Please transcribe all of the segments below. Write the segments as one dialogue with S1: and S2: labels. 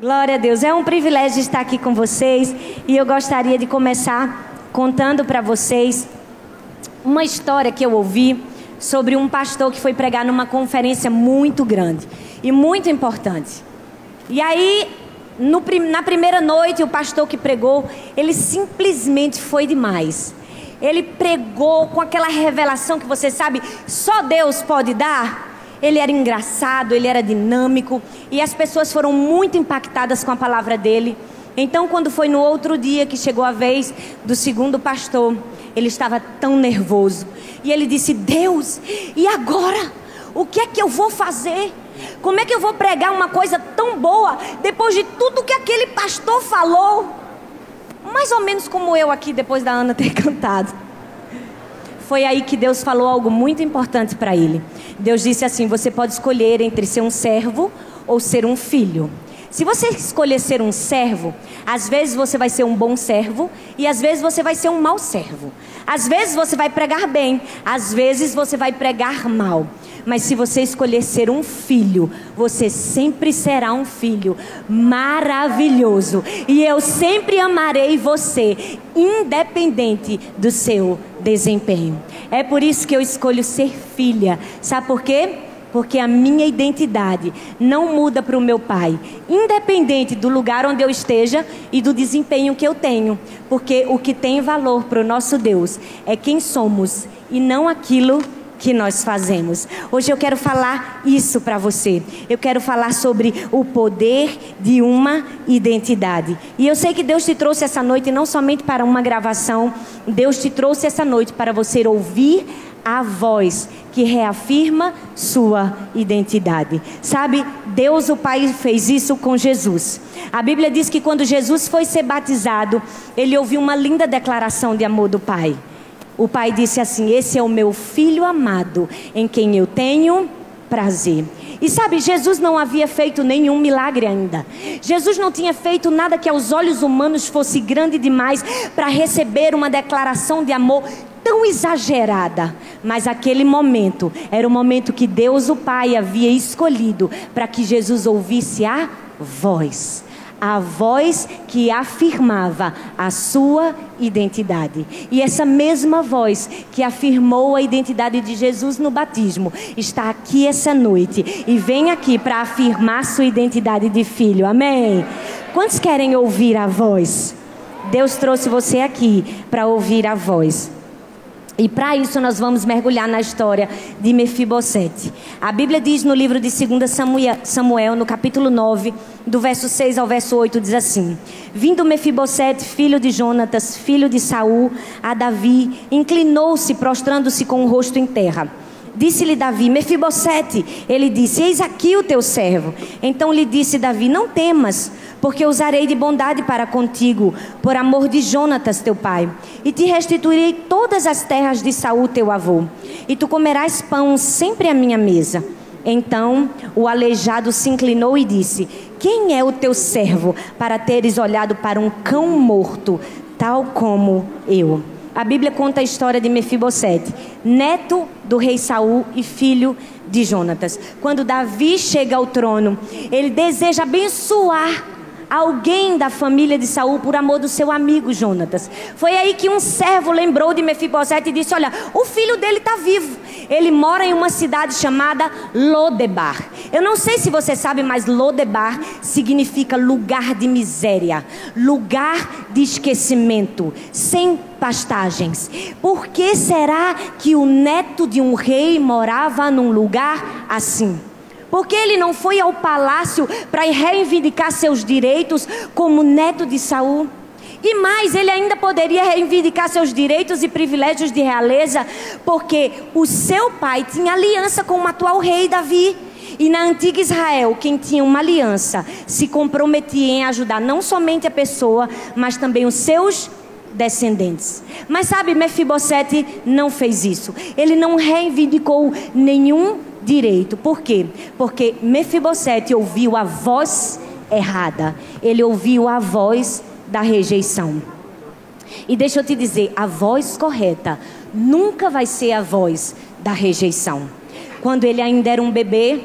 S1: Glória a Deus. É um privilégio estar aqui com vocês e eu gostaria de começar contando para vocês uma história que eu ouvi sobre um pastor que foi pregar numa conferência muito grande e muito importante. E aí, no, na primeira noite, o pastor que pregou, ele simplesmente foi demais. Ele pregou com aquela revelação que você sabe, só Deus pode dar ele era engraçado, ele era dinâmico e as pessoas foram muito impactadas com a palavra dele. Então, quando foi no outro dia que chegou a vez do segundo pastor, ele estava tão nervoso e ele disse: Deus, e agora? O que é que eu vou fazer? Como é que eu vou pregar uma coisa tão boa depois de tudo que aquele pastor falou? Mais ou menos como eu aqui depois da Ana ter cantado foi aí que Deus falou algo muito importante para ele. Deus disse assim: você pode escolher entre ser um servo ou ser um filho. Se você escolher ser um servo, às vezes você vai ser um bom servo e às vezes você vai ser um mau servo. Às vezes você vai pregar bem, às vezes você vai pregar mal. Mas se você escolher ser um filho, você sempre será um filho maravilhoso. E eu sempre amarei você, independente do seu desempenho. É por isso que eu escolho ser filha. Sabe por quê? Porque a minha identidade não muda para o meu pai, independente do lugar onde eu esteja e do desempenho que eu tenho. Porque o que tem valor para o nosso Deus é quem somos e não aquilo que que nós fazemos. Hoje eu quero falar isso para você. Eu quero falar sobre o poder de uma identidade. E eu sei que Deus te trouxe essa noite não somente para uma gravação, Deus te trouxe essa noite para você ouvir a voz que reafirma sua identidade. Sabe, Deus o Pai fez isso com Jesus. A Bíblia diz que quando Jesus foi ser batizado, ele ouviu uma linda declaração de amor do Pai o pai disse assim: Esse é o meu filho amado, em quem eu tenho prazer. E sabe, Jesus não havia feito nenhum milagre ainda. Jesus não tinha feito nada que aos olhos humanos fosse grande demais para receber uma declaração de amor tão exagerada. Mas aquele momento era o momento que Deus, o Pai, havia escolhido para que Jesus ouvisse a voz a voz que afirmava a sua identidade. E essa mesma voz que afirmou a identidade de Jesus no batismo está aqui essa noite e vem aqui para afirmar sua identidade de filho. Amém. Quantos querem ouvir a voz? Deus trouxe você aqui para ouvir a voz. E para isso nós vamos mergulhar na história de Mefibosete. A Bíblia diz no livro de 2 Samuel, no capítulo 9, do verso 6 ao verso 8, diz assim: Vindo Mefibosete, filho de Jonatas, filho de Saul, a Davi, inclinou-se, prostrando-se com o rosto em terra. Disse-lhe Davi, Mefibosete, ele disse: Eis aqui o teu servo. Então lhe disse Davi: Não temas, porque usarei de bondade para contigo, por amor de Jonatas teu pai, e te restituirei todas as terras de Saul teu avô, e tu comerás pão sempre à minha mesa. Então o aleijado se inclinou e disse: Quem é o teu servo para teres olhado para um cão morto, tal como eu? A Bíblia conta a história de Mefibosete, neto do rei Saul e filho de Jonatas. Quando Davi chega ao trono, ele deseja abençoar alguém da família de Saul por amor do seu amigo Jonatas. Foi aí que um servo lembrou de Mefibosete e disse: Olha, o filho dele está vivo. Ele mora em uma cidade chamada Lodebar. Eu não sei se você sabe, mas Lodebar significa lugar de miséria, lugar de esquecimento, sem pastagens. Por que será que o neto de um rei morava num lugar assim? Porque ele não foi ao palácio para reivindicar seus direitos como neto de Saul? E mais, ele ainda poderia reivindicar seus direitos e privilégios de realeza, porque o seu pai tinha aliança com o atual rei Davi. E na antiga Israel, quem tinha uma aliança se comprometia em ajudar não somente a pessoa, mas também os seus descendentes. Mas sabe, Mefibosete não fez isso. Ele não reivindicou nenhum direito. Por quê? Porque Mefibosete ouviu a voz errada. Ele ouviu a voz da rejeição. E deixa eu te dizer, a voz correta nunca vai ser a voz da rejeição. Quando ele ainda era um bebê,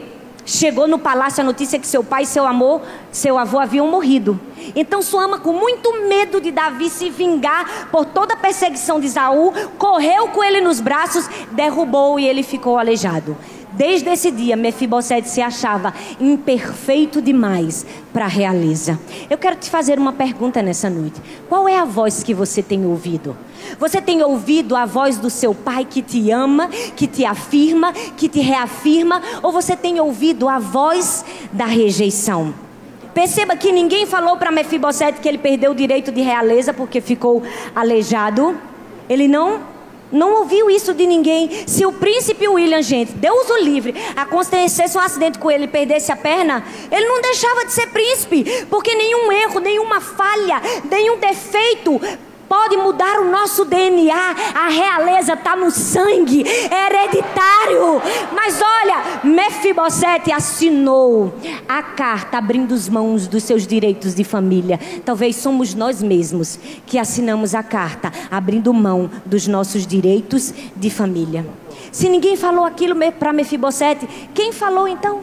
S1: chegou no palácio a notícia que seu pai e seu amor, seu avô haviam morrido. Então Suama, com muito medo de Davi se vingar por toda a perseguição de Saul, correu com ele nos braços, derrubou e ele ficou aleijado. Desde esse dia, Mefibosete se achava imperfeito demais para a realeza. Eu quero te fazer uma pergunta nessa noite. Qual é a voz que você tem ouvido? Você tem ouvido a voz do seu pai que te ama, que te afirma, que te reafirma? Ou você tem ouvido a voz da rejeição? Perceba que ninguém falou para Mefibosete que ele perdeu o direito de realeza porque ficou aleijado. Ele não não ouviu isso de ninguém. Se o príncipe William, gente, Deus o livre, acontecesse um acidente com ele e perdesse a perna, ele não deixava de ser príncipe, porque nenhum erro, nenhuma falha, nenhum defeito pode mudar o nosso DNA. A realeza está no sangue, é hereditário. Mas olha, Mefibosete assinou a carta abrindo as mãos dos seus direitos de família. Talvez somos nós mesmos que assinamos a carta abrindo mão dos nossos direitos de família. Se ninguém falou aquilo para Mefibosete, quem falou então?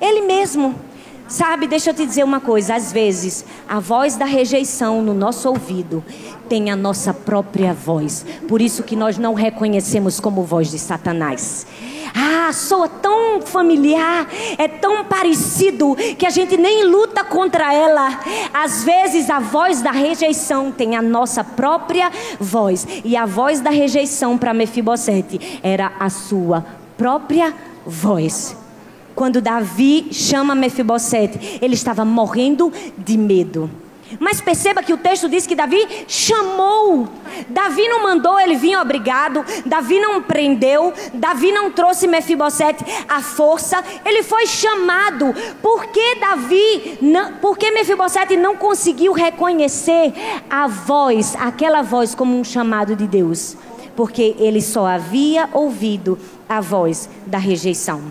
S1: Ele mesmo. Sabe, deixa eu te dizer uma coisa: às vezes, a voz da rejeição no nosso ouvido tem a nossa própria voz. Por isso que nós não reconhecemos como voz de Satanás. Ah, soa tão familiar, é tão parecido que a gente nem luta contra ela. Às vezes a voz da rejeição tem a nossa própria voz. E a voz da rejeição para Mefibosete era a sua própria voz. Quando Davi chama Mefibosete, ele estava morrendo de medo. Mas perceba que o texto diz que Davi chamou. Davi não mandou ele vir obrigado. Davi não prendeu. Davi não trouxe Mefibosete à força. Ele foi chamado. Por que Davi, não, por que Mefibosete não conseguiu reconhecer a voz, aquela voz como um chamado de Deus? Porque ele só havia ouvido a voz da rejeição.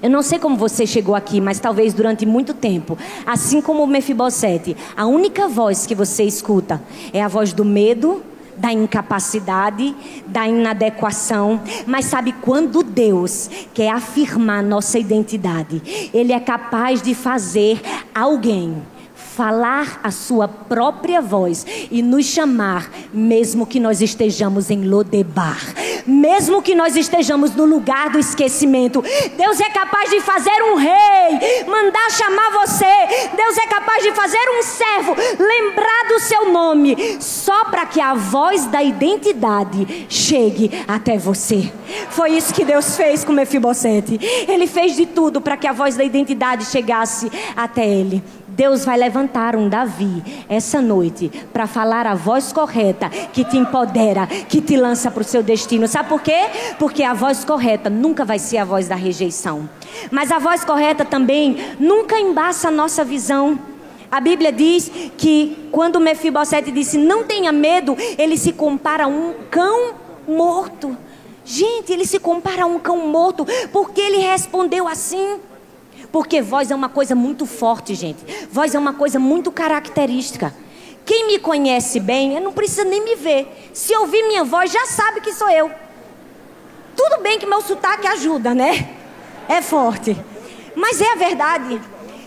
S1: Eu não sei como você chegou aqui, mas talvez durante muito tempo, assim como Mefibosete, a única voz que você escuta é a voz do medo, da incapacidade, da inadequação, mas sabe quando Deus quer afirmar nossa identidade, ele é capaz de fazer alguém falar a sua própria voz e nos chamar, mesmo que nós estejamos em Lodebar, mesmo que nós estejamos no lugar do esquecimento. Deus é capaz de fazer um rei, mandar chamar você. Deus é capaz de fazer um servo, lembrar do seu nome, só para que a voz da identidade chegue até você. Foi isso que Deus fez com Mefibosete. Ele fez de tudo para que a voz da identidade chegasse até ele. Deus vai levantar um Davi essa noite para falar a voz correta que te empodera, que te lança para o seu destino. Sabe por quê? Porque a voz correta nunca vai ser a voz da rejeição. Mas a voz correta também nunca embaça a nossa visão. A Bíblia diz que quando Mefibosete disse não tenha medo, ele se compara a um cão morto. Gente, ele se compara a um cão morto porque ele respondeu assim. Porque voz é uma coisa muito forte, gente. Voz é uma coisa muito característica. Quem me conhece bem, não precisa nem me ver. Se ouvir minha voz, já sabe que sou eu. Tudo bem que meu sotaque ajuda, né? É forte. Mas é a verdade.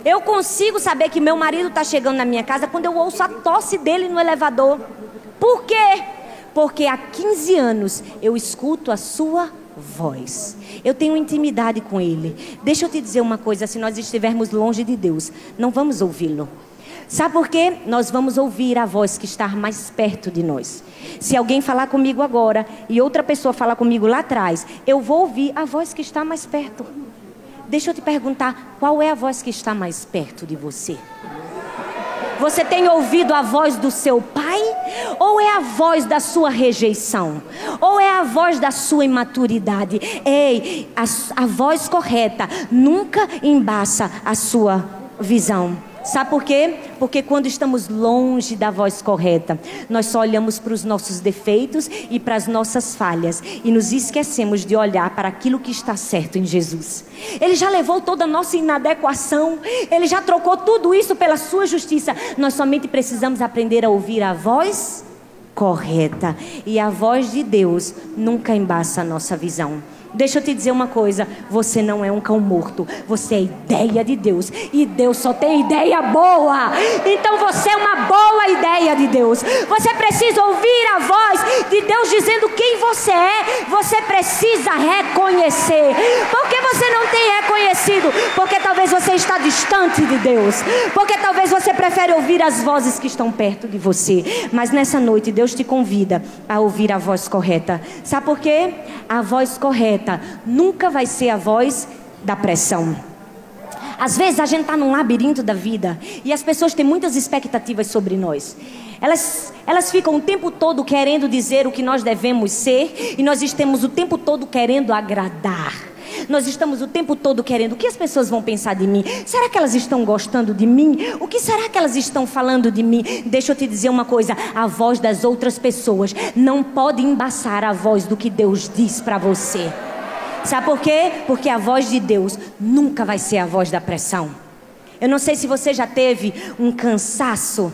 S1: Eu consigo saber que meu marido está chegando na minha casa quando eu ouço a tosse dele no elevador. Por quê? Porque há 15 anos eu escuto a sua voz. Eu tenho intimidade com Ele. Deixa eu te dizer uma coisa: se nós estivermos longe de Deus, não vamos ouvi-lo. Sabe por quê? Nós vamos ouvir a voz que está mais perto de nós. Se alguém falar comigo agora e outra pessoa falar comigo lá atrás, eu vou ouvir a voz que está mais perto. Deixa eu te perguntar: qual é a voz que está mais perto de você? Você tem ouvido a voz do seu pai? Ou é a voz da sua rejeição? Ou é a voz da sua imaturidade? Ei, a, a voz correta nunca embaça a sua visão. Sabe por quê? Porque quando estamos longe da voz correta, nós só olhamos para os nossos defeitos e para as nossas falhas e nos esquecemos de olhar para aquilo que está certo em Jesus. Ele já levou toda a nossa inadequação, ele já trocou tudo isso pela sua justiça. Nós somente precisamos aprender a ouvir a voz correta. E a voz de Deus nunca embaça a nossa visão. Deixa eu te dizer uma coisa: você não é um cão morto, você é ideia de Deus. E Deus só tem ideia boa. Então você é uma boa ideia de Deus. Você precisa ouvir a voz de Deus dizendo quem você é. Você precisa reconhecer. Por que você não tem reconhecido? Porque talvez você está distante de Deus. Porque talvez você prefere ouvir as vozes que estão perto de você. Mas nessa noite Deus te convida a ouvir a voz correta. Sabe por quê? A voz correta nunca vai ser a voz da pressão. Às vezes a gente está num labirinto da vida e as pessoas têm muitas expectativas sobre nós. Elas, elas ficam o tempo todo querendo dizer o que nós devemos ser e nós estamos o tempo todo querendo agradar. Nós estamos o tempo todo querendo o que as pessoas vão pensar de mim. Será que elas estão gostando de mim? O que será que elas estão falando de mim? Deixa eu te dizer uma coisa: a voz das outras pessoas não pode embaçar a voz do que Deus diz para você. Sabe por quê? Porque a voz de Deus nunca vai ser a voz da pressão. Eu não sei se você já teve um cansaço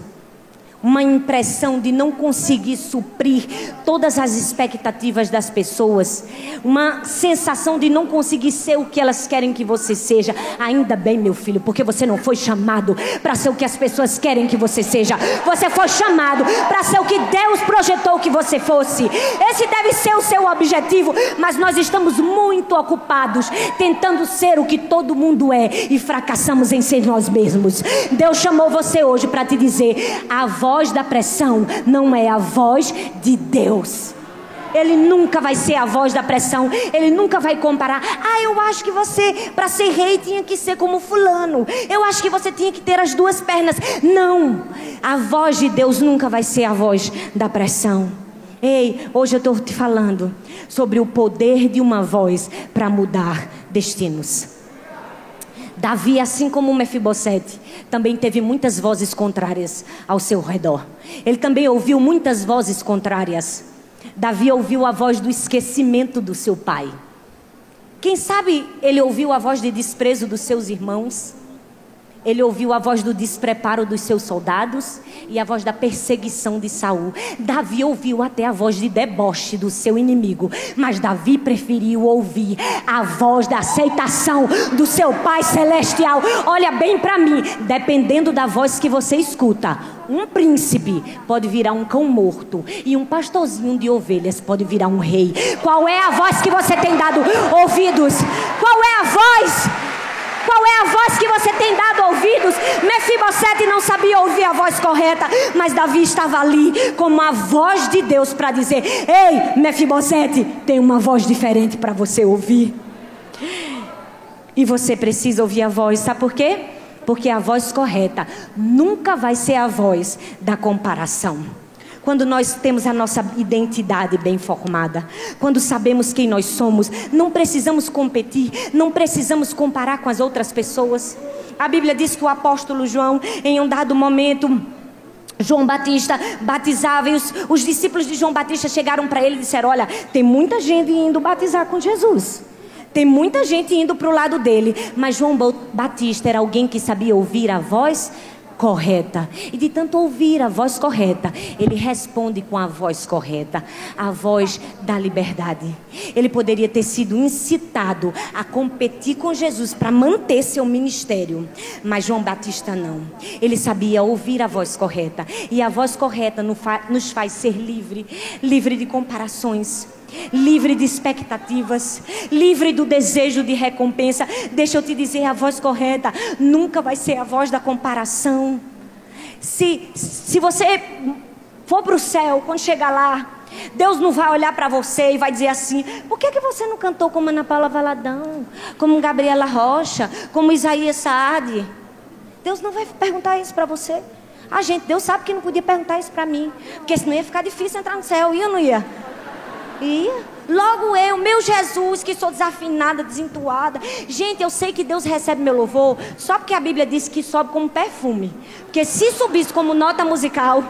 S1: uma impressão de não conseguir suprir todas as expectativas das pessoas, uma sensação de não conseguir ser o que elas querem que você seja. Ainda bem, meu filho, porque você não foi chamado para ser o que as pessoas querem que você seja. Você foi chamado para ser o que Deus projetou que você fosse. Esse deve ser o seu objetivo, mas nós estamos muito ocupados tentando ser o que todo mundo é e fracassamos em ser nós mesmos. Deus chamou você hoje para te dizer: a voz voz da pressão não é a voz de Deus. Ele nunca vai ser a voz da pressão. Ele nunca vai comparar. Ah, eu acho que você, para ser rei, tinha que ser como Fulano. Eu acho que você tinha que ter as duas pernas. Não. A voz de Deus nunca vai ser a voz da pressão. Ei, hoje eu estou te falando sobre o poder de uma voz para mudar destinos. Davi, assim como Mefibosete, também teve muitas vozes contrárias ao seu redor. Ele também ouviu muitas vozes contrárias. Davi ouviu a voz do esquecimento do seu pai. Quem sabe ele ouviu a voz de desprezo dos seus irmãos? Ele ouviu a voz do despreparo dos seus soldados e a voz da perseguição de Saul. Davi ouviu até a voz de deboche do seu inimigo, mas Davi preferiu ouvir a voz da aceitação do seu Pai celestial. Olha bem para mim, dependendo da voz que você escuta, um príncipe pode virar um cão morto e um pastorzinho de ovelhas pode virar um rei. Qual é a voz que você tem dado ouvidos? Qual é a voz? Qual é a voz que você tem dado ouvidos? Mefibosete não sabia ouvir a voz correta, mas Davi estava ali como a voz de Deus para dizer: Ei, Mefibosete, tem uma voz diferente para você ouvir. E você precisa ouvir a voz, sabe por quê? Porque a voz correta nunca vai ser a voz da comparação quando nós temos a nossa identidade bem formada, quando sabemos quem nós somos, não precisamos competir, não precisamos comparar com as outras pessoas. A Bíblia diz que o apóstolo João, em um dado momento, João Batista batizava e os, os discípulos de João Batista chegaram para ele e disseram: Olha, tem muita gente indo batizar com Jesus. Tem muita gente indo para o lado dele, mas João Batista era alguém que sabia ouvir a voz correta. E de tanto ouvir a voz correta, ele responde com a voz correta, a voz da liberdade. Ele poderia ter sido incitado a competir com Jesus para manter seu ministério, mas João Batista não. Ele sabia ouvir a voz correta, e a voz correta nos faz ser livre, livre de comparações livre de expectativas, livre do desejo de recompensa. Deixa eu te dizer a voz correta, nunca vai ser a voz da comparação. Se, se você for para o céu, quando chegar lá, Deus não vai olhar para você e vai dizer assim: por que, que você não cantou como Ana Paula Valadão, como Gabriela Rocha, como Isaías Saad? Deus não vai perguntar isso para você. Ah, gente, Deus sabe que não podia perguntar isso para mim, porque senão ia ficar difícil entrar no céu, ia ou não ia? Ia. Logo eu, meu Jesus, que sou desafinada, desentuada. Gente, eu sei que Deus recebe meu louvor só porque a Bíblia diz que sobe como perfume. Porque se subisse como nota musical,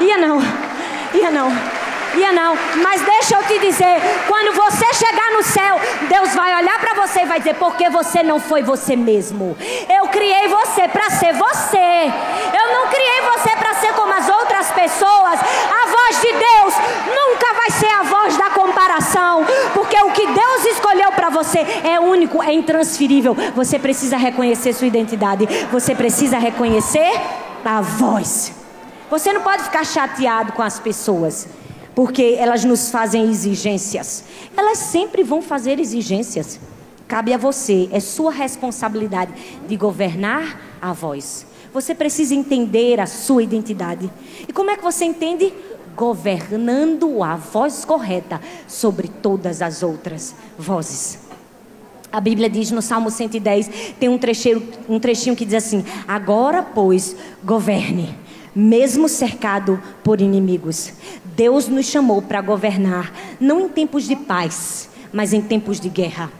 S1: ia não, ia não. Ia não, mas deixa eu te dizer, quando você chegar no céu, Deus vai olhar para você e vai dizer: porque você não foi você mesmo. Eu criei você para ser você. Eu não criei você para ser como as outras pessoas voz de Deus nunca vai ser a voz da comparação, porque o que Deus escolheu para você é único, é intransferível. Você precisa reconhecer sua identidade, você precisa reconhecer a voz. Você não pode ficar chateado com as pessoas, porque elas nos fazem exigências. Elas sempre vão fazer exigências. Cabe a você, é sua responsabilidade de governar a voz. Você precisa entender a sua identidade. E como é que você entende? Governando a voz correta sobre todas as outras vozes. A Bíblia diz no Salmo 110, tem um trechinho, um trechinho que diz assim: Agora, pois, governe, mesmo cercado por inimigos. Deus nos chamou para governar, não em tempos de paz, mas em tempos de guerra.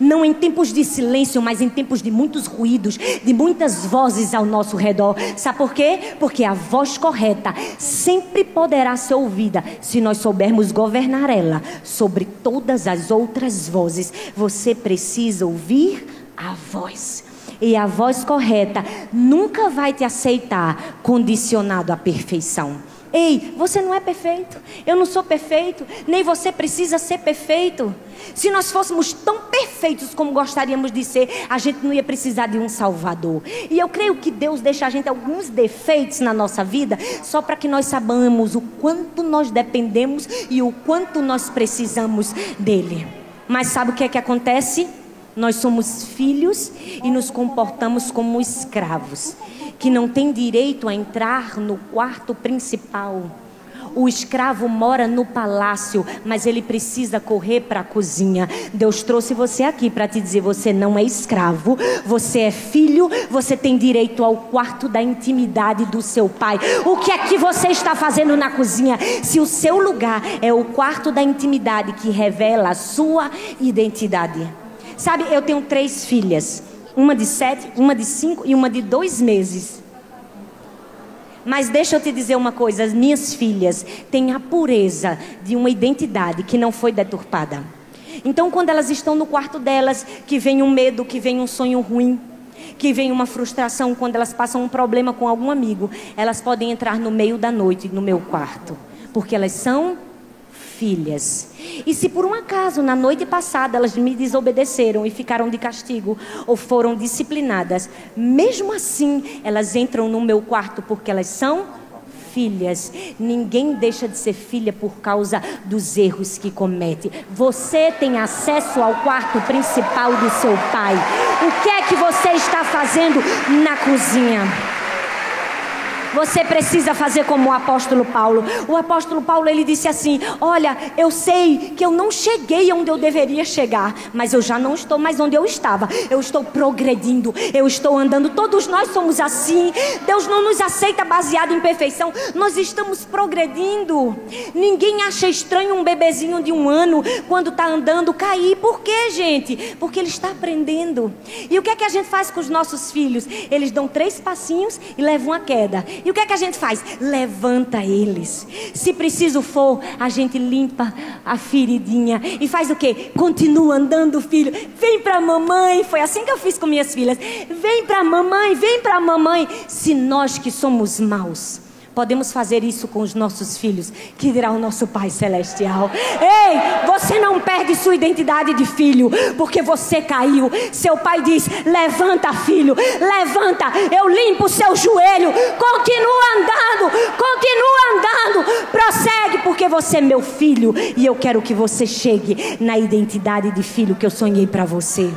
S1: Não em tempos de silêncio, mas em tempos de muitos ruídos, de muitas vozes ao nosso redor. Sabe por quê? Porque a voz correta sempre poderá ser ouvida se nós soubermos governar ela sobre todas as outras vozes. Você precisa ouvir a voz. E a voz correta nunca vai te aceitar condicionado à perfeição. Ei, você não é perfeito. Eu não sou perfeito. Nem você precisa ser perfeito. Se nós fôssemos tão perfeitos como gostaríamos de ser, a gente não ia precisar de um Salvador. E eu creio que Deus deixa a gente alguns defeitos na nossa vida, só para que nós saibamos o quanto nós dependemos e o quanto nós precisamos dele. Mas sabe o que é que acontece? Nós somos filhos e nos comportamos como escravos que não tem direito a entrar no quarto principal. O escravo mora no palácio, mas ele precisa correr para a cozinha. Deus trouxe você aqui para te dizer: você não é escravo, você é filho, você tem direito ao quarto da intimidade do seu pai. O que é que você está fazendo na cozinha? Se o seu lugar é o quarto da intimidade que revela a sua identidade. Sabe, eu tenho três filhas uma de sete, uma de cinco e uma de dois meses. Mas deixa eu te dizer uma coisa: as minhas filhas têm a pureza de uma identidade que não foi deturpada. Então, quando elas estão no quarto delas, que vem um medo, que vem um sonho ruim, que vem uma frustração, quando elas passam um problema com algum amigo, elas podem entrar no meio da noite no meu quarto, porque elas são filhas. E se por um acaso na noite passada elas me desobedeceram e ficaram de castigo ou foram disciplinadas, mesmo assim elas entram no meu quarto porque elas são filhas. Ninguém deixa de ser filha por causa dos erros que comete. Você tem acesso ao quarto principal do seu pai. O que é que você está fazendo na cozinha? Você precisa fazer como o apóstolo Paulo. O apóstolo Paulo ele disse assim: Olha, eu sei que eu não cheguei onde eu deveria chegar, mas eu já não estou mais onde eu estava. Eu estou progredindo, eu estou andando. Todos nós somos assim. Deus não nos aceita baseado em perfeição. Nós estamos progredindo. Ninguém acha estranho um bebezinho de um ano quando está andando cair. Por quê, gente? Porque ele está aprendendo. E o que é que a gente faz com os nossos filhos? Eles dão três passinhos e levam a queda. E o que é que a gente faz? Levanta eles. Se preciso for, a gente limpa a feridinha e faz o quê? Continua andando, filho. Vem para mamãe. Foi assim que eu fiz com minhas filhas. Vem para mamãe, vem para mamãe. Se nós que somos maus podemos fazer isso com os nossos filhos, que dirá o nosso Pai Celestial. Ei, você não perde sua identidade de filho, porque você caiu. Seu pai diz: levanta, filho, levanta, eu limpo o seu joelho, continua andando, continua andando, prossegue, porque você é meu filho e eu quero que você chegue na identidade de filho que eu sonhei para você.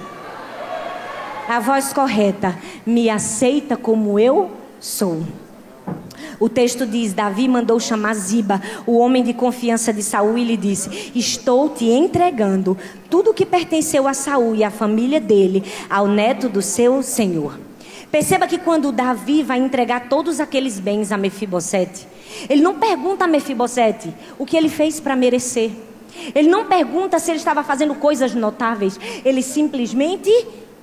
S1: A voz correta me aceita como eu sou. O texto diz: Davi mandou chamar Ziba, o homem de confiança de Saul, e lhe disse: Estou te entregando tudo o que pertenceu a Saul e à família dele, ao neto do seu senhor. Perceba que quando Davi vai entregar todos aqueles bens a Mefibosete, ele não pergunta a Mefibosete o que ele fez para merecer. Ele não pergunta se ele estava fazendo coisas notáveis. Ele simplesmente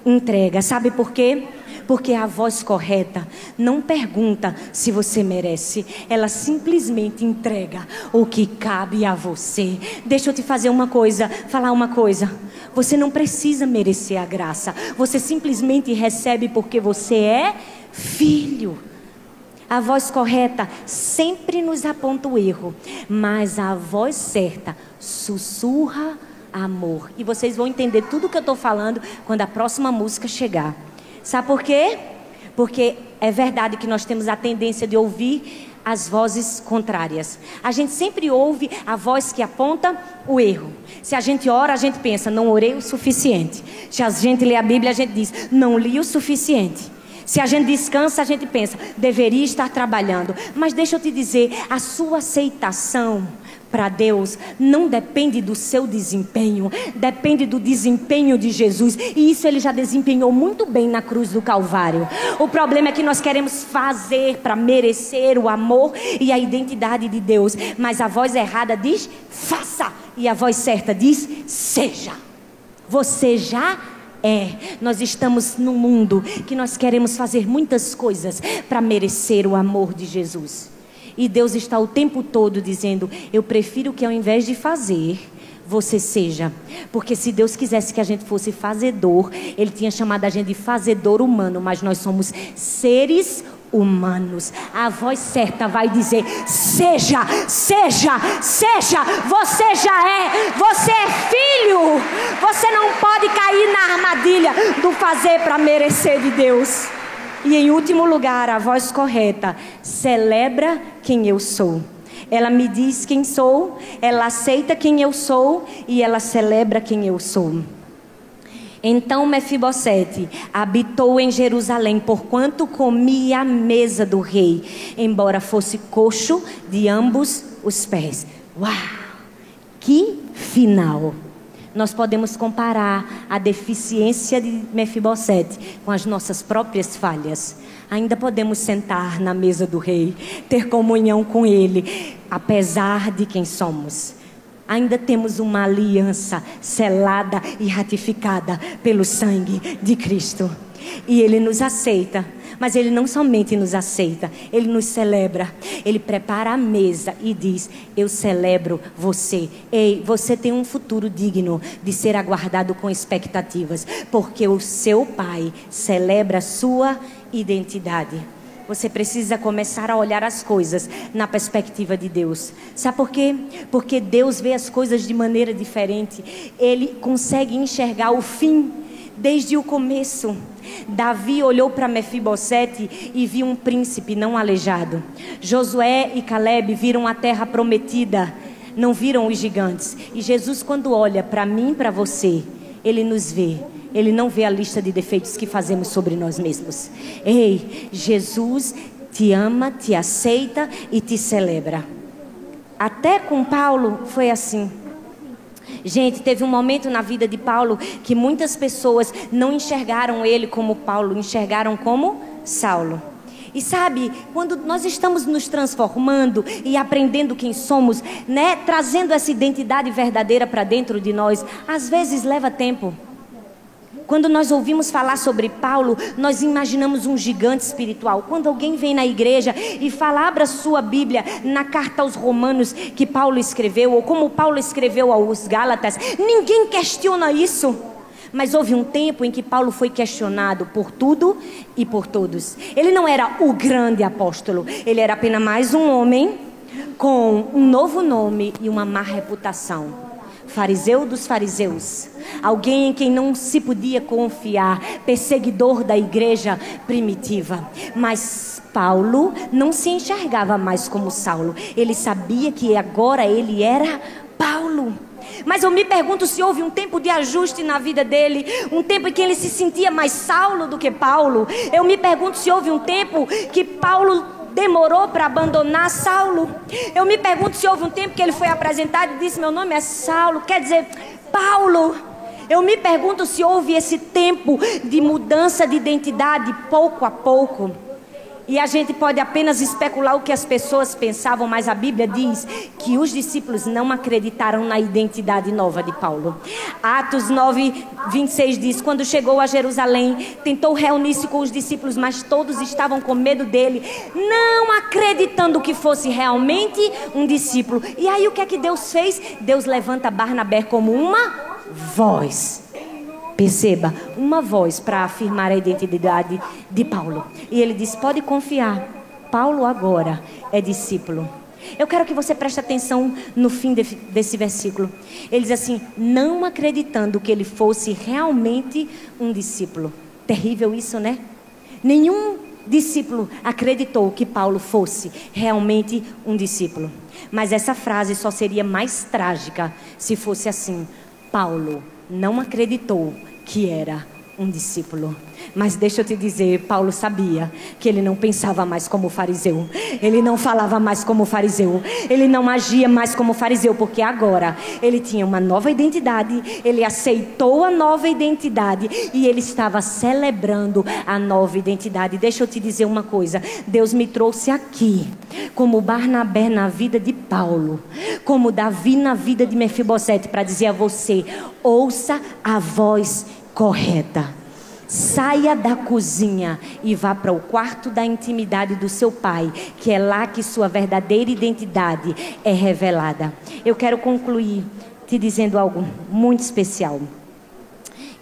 S1: entrega. Sabe por quê? Porque a voz correta não pergunta se você merece, ela simplesmente entrega o que cabe a você. Deixa eu te fazer uma coisa, falar uma coisa. Você não precisa merecer a graça, você simplesmente recebe porque você é filho. A voz correta sempre nos aponta o erro, mas a voz certa sussurra amor. E vocês vão entender tudo o que eu estou falando quando a próxima música chegar. Sabe por quê? Porque é verdade que nós temos a tendência de ouvir as vozes contrárias. A gente sempre ouve a voz que aponta o erro. Se a gente ora, a gente pensa, não orei o suficiente. Se a gente lê a Bíblia, a gente diz, não li o suficiente. Se a gente descansa, a gente pensa, deveria estar trabalhando. Mas deixa eu te dizer, a sua aceitação para Deus não depende do seu desempenho, depende do desempenho de Jesus. E isso ele já desempenhou muito bem na cruz do Calvário. O problema é que nós queremos fazer para merecer o amor e a identidade de Deus. Mas a voz errada diz faça, e a voz certa diz seja. Você já é, nós estamos num mundo que nós queremos fazer muitas coisas para merecer o amor de Jesus. E Deus está o tempo todo dizendo: Eu prefiro que ao invés de fazer, você seja. Porque se Deus quisesse que a gente fosse fazedor, Ele tinha chamado a gente de fazedor humano, mas nós somos seres humanos. A voz certa vai dizer: seja, seja, seja, você já é, você é filho. Você não pode cair na armadilha do fazer para merecer de Deus. E em último lugar, a voz correta celebra quem eu sou. Ela me diz quem sou, ela aceita quem eu sou e ela celebra quem eu sou. Então Mefibosete habitou em Jerusalém, porquanto comia a mesa do rei, embora fosse coxo de ambos os pés. Uau! Que final! Nós podemos comparar a deficiência de Mefibosete com as nossas próprias falhas. Ainda podemos sentar na mesa do rei, ter comunhão com ele, apesar de quem somos. Ainda temos uma aliança selada e ratificada pelo sangue de Cristo. E ele nos aceita mas ele não somente nos aceita, ele nos celebra. Ele prepara a mesa e diz: Eu celebro você. Ei, você tem um futuro digno de ser aguardado com expectativas, porque o seu pai celebra a sua identidade. Você precisa começar a olhar as coisas na perspectiva de Deus. Sabe por quê? Porque Deus vê as coisas de maneira diferente. Ele consegue enxergar o fim desde o começo. Davi olhou para Mefibosete e viu um príncipe não aleijado. Josué e Caleb viram a terra prometida, não viram os gigantes. E Jesus, quando olha para mim e para você, ele nos vê. Ele não vê a lista de defeitos que fazemos sobre nós mesmos. Ei, Jesus te ama, te aceita e te celebra. Até com Paulo foi assim. Gente, teve um momento na vida de Paulo que muitas pessoas não enxergaram ele como Paulo, enxergaram como Saulo. E sabe, quando nós estamos nos transformando e aprendendo quem somos, né, trazendo essa identidade verdadeira para dentro de nós, às vezes leva tempo. Quando nós ouvimos falar sobre Paulo, nós imaginamos um gigante espiritual. Quando alguém vem na igreja e fala, abra sua Bíblia na carta aos Romanos que Paulo escreveu, ou como Paulo escreveu aos Gálatas, ninguém questiona isso. Mas houve um tempo em que Paulo foi questionado por tudo e por todos. Ele não era o grande apóstolo, ele era apenas mais um homem com um novo nome e uma má reputação fariseu dos fariseus, alguém em quem não se podia confiar, perseguidor da igreja primitiva. Mas Paulo não se enxergava mais como Saulo, ele sabia que agora ele era Paulo. Mas eu me pergunto se houve um tempo de ajuste na vida dele, um tempo em que ele se sentia mais Saulo do que Paulo. Eu me pergunto se houve um tempo que Paulo demorou para abandonar Saulo. Eu me pergunto se houve um tempo que ele foi apresentado e disse: Meu nome é Saulo, quer dizer, Paulo. Eu me pergunto se houve esse tempo de mudança de identidade pouco a pouco. E a gente pode apenas especular o que as pessoas pensavam, mas a Bíblia diz que os discípulos não acreditaram na identidade nova de Paulo. Atos 9, 26 diz: Quando chegou a Jerusalém, tentou reunir-se com os discípulos, mas todos estavam com medo dele, não acreditando que fosse realmente um discípulo. E aí o que é que Deus fez? Deus levanta Barnabé como uma voz Perceba, uma voz para afirmar a identidade de Paulo. E ele diz: pode confiar, Paulo agora é discípulo. Eu quero que você preste atenção no fim de, desse versículo. Ele diz assim: não acreditando que ele fosse realmente um discípulo. Terrível isso, né? Nenhum discípulo acreditou que Paulo fosse realmente um discípulo. Mas essa frase só seria mais trágica se fosse assim: Paulo não acreditou que era um discípulo. Mas deixa eu te dizer, Paulo sabia que ele não pensava mais como fariseu, ele não falava mais como fariseu, ele não agia mais como fariseu, porque agora ele tinha uma nova identidade, ele aceitou a nova identidade e ele estava celebrando a nova identidade. Deixa eu te dizer uma coisa: Deus me trouxe aqui como Barnabé na vida de Paulo, como Davi na vida de Mefibosete, para dizer a você: ouça a voz correta. Saia da cozinha e vá para o quarto da intimidade do seu pai, que é lá que sua verdadeira identidade é revelada. Eu quero concluir te dizendo algo muito especial.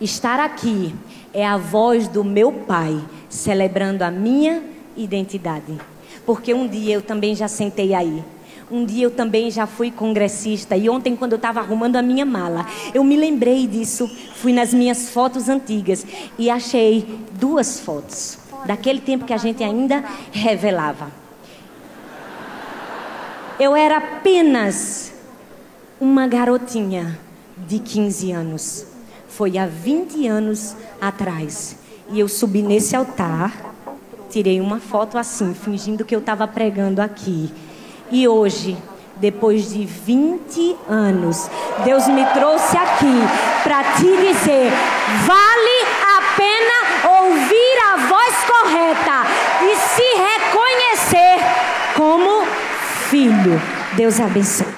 S1: Estar aqui é a voz do meu pai celebrando a minha identidade. Porque um dia eu também já sentei aí um dia eu também já fui congressista e ontem quando eu estava arrumando a minha mala, eu me lembrei disso, fui nas minhas fotos antigas e achei duas fotos daquele tempo que a gente ainda revelava. Eu era apenas uma garotinha de 15 anos. Foi há 20 anos atrás. E eu subi nesse altar, tirei uma foto assim, fingindo que eu estava pregando aqui. E hoje, depois de 20 anos, Deus me trouxe aqui para te dizer: vale a pena ouvir a voz correta e se reconhecer como filho. Deus abençoe.